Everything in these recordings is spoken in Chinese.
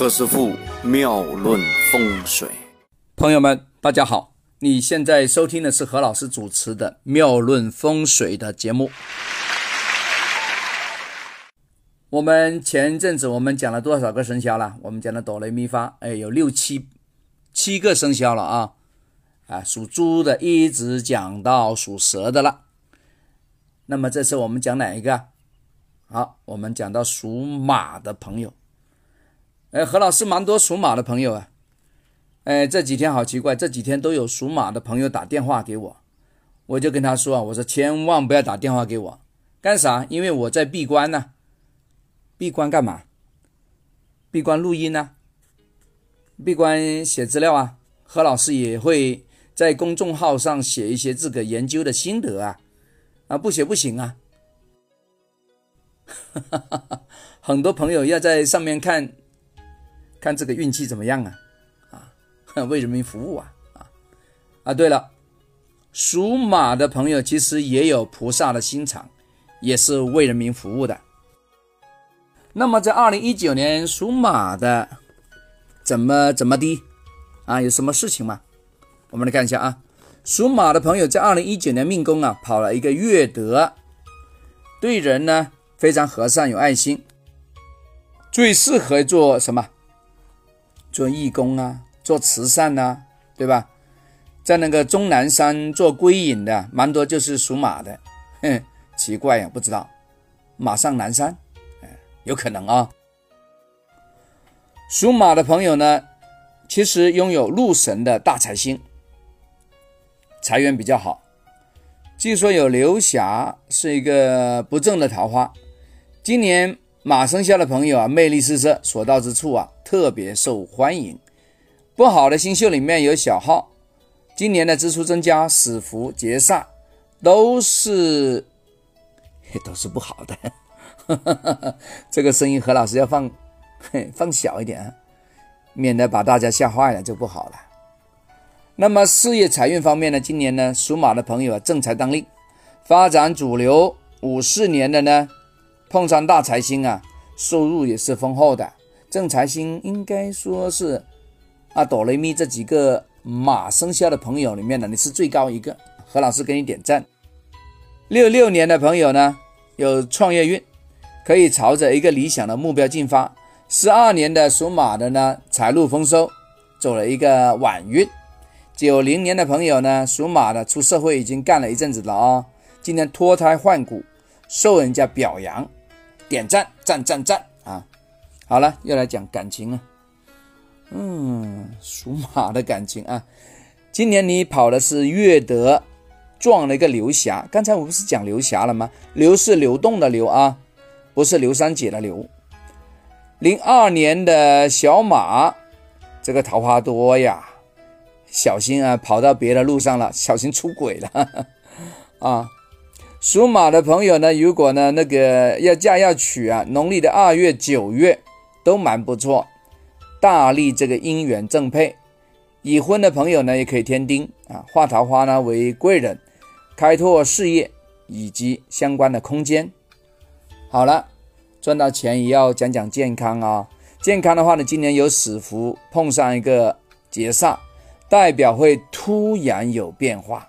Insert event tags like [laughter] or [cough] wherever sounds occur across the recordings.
何师傅妙论风水，朋友们，大家好！你现在收听的是何老师主持的《妙论风水》的节目。我们前阵子我们讲了多少个生肖了？我们讲了哆来咪发，哎，有六七七个生肖了啊！啊，属猪的一直讲到属蛇的了。那么这次我们讲哪一个？好，我们讲到属马的朋友。哎，何老师蛮多属马的朋友啊。哎，这几天好奇怪，这几天都有属马的朋友打电话给我，我就跟他说啊，我说千万不要打电话给我，干啥？因为我在闭关呢。闭关干嘛？闭关录音呢？闭关写资料啊？何老师也会在公众号上写一些自个研究的心得啊，啊，不写不行啊。[laughs] 很多朋友要在上面看。看这个运气怎么样啊？啊，[laughs] 为人民服务啊！啊啊！对了，属马的朋友其实也有菩萨的心肠，也是为人民服务的。那么在二零一九年属马的怎么怎么的啊？有什么事情吗？我们来看一下啊，属马的朋友在二零一九年命宫啊跑了一个月德，对人呢非常和善有爱心，最适合做什么？做义工啊，做慈善呐，对吧？在那个终南山做归隐的，蛮多就是属马的。哼，奇怪呀，不知道马上南山，哎，有可能啊。属马的朋友呢，其实拥有禄神的大财星，财源比较好。据说有刘霞是一个不正的桃花。今年马生肖的朋友啊，魅力四射，所到之处啊。特别受欢迎。不好的星宿里面有小号，今年的支出增加、死符劫煞，都是都是不好的。[laughs] 这个声音何老师要放 [laughs] 放小一点啊，免得把大家吓坏了就不好了。那么事业财运方面呢？今年呢，属马的朋友啊，正财当令，发展主流。五四年的呢，碰上大财星啊，收入也是丰厚的。正财星应该说是啊，哆雷咪这几个马生肖的朋友里面呢，你是最高一个。何老师给你点赞。六六年的朋友呢，有创业运，可以朝着一个理想的目标进发。十二年的属马的呢，财路丰收，走了一个晚运。九零年的朋友呢，属马的出社会已经干了一阵子了啊，今天脱胎换骨，受人家表扬，点赞赞赞赞啊！好了，又来讲感情了。嗯，属马的感情啊，今年你跑的是月德，撞了一个刘霞。刚才我不是讲刘霞了吗？刘是流动的流啊，不是刘三姐的刘。零二年的小马，这个桃花多呀，小心啊，跑到别的路上了，小心出轨了 [laughs] 啊。属马的朋友呢，如果呢那个要嫁要娶啊，农历的二月、九月。都蛮不错，大力这个姻缘正配，已婚的朋友呢也可以添丁啊，画桃花呢为贵人，开拓事业以及相关的空间。好了，赚到钱也要讲讲健康啊。健康的话呢，今年有死符碰上一个劫煞，代表会突然有变化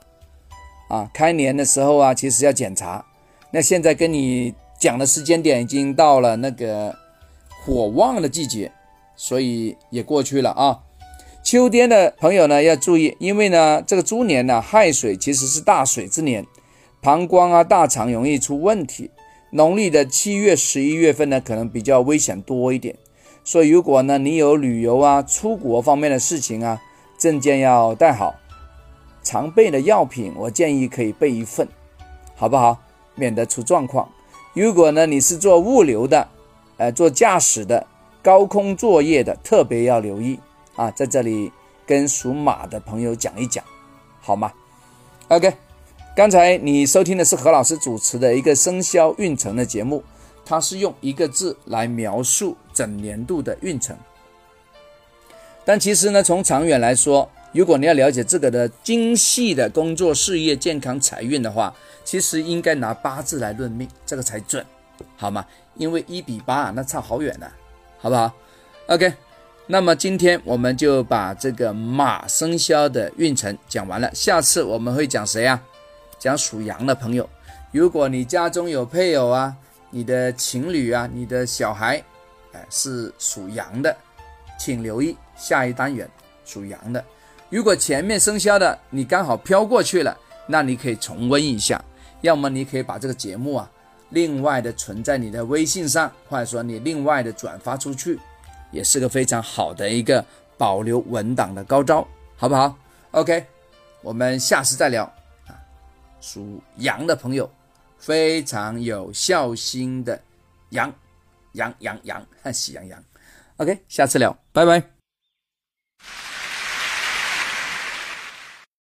啊。开年的时候啊，其实要检查。那现在跟你讲的时间点已经到了那个。火旺的季节，所以也过去了啊。秋天的朋友呢要注意，因为呢这个猪年呢亥水其实是大水之年，膀胱啊大肠容易出问题。农历的七月十一月份呢可能比较危险多一点，所以如果呢你有旅游啊出国方面的事情啊，证件要带好，常备的药品我建议可以备一份，好不好？免得出状况。如果呢你是做物流的。呃，做驾驶的、高空作业的，特别要留意啊！在这里跟属马的朋友讲一讲，好吗？OK，刚才你收听的是何老师主持的一个生肖运程的节目，它是用一个字来描述整年度的运程。但其实呢，从长远来说，如果你要了解这个的精细的工作、事业、健康、财运的话，其实应该拿八字来论命，这个才准。好吗？因为一比八啊那差好远呢，好不好？OK，那么今天我们就把这个马生肖的运程讲完了，下次我们会讲谁啊？讲属羊的朋友。如果你家中有配偶啊，你的情侣啊，你的小孩，哎，是属羊的，请留意下一单元属羊的。如果前面生肖的你刚好飘过去了，那你可以重温一下，要么你可以把这个节目啊，另外的存在你的微信上，或者说你另外的转发出去，也是个非常好的一个保留文档的高招，好不好？OK，我们下次再聊啊。属羊的朋友。非常有孝心的羊，羊羊羊，喜羊羊。OK，下次聊，拜拜。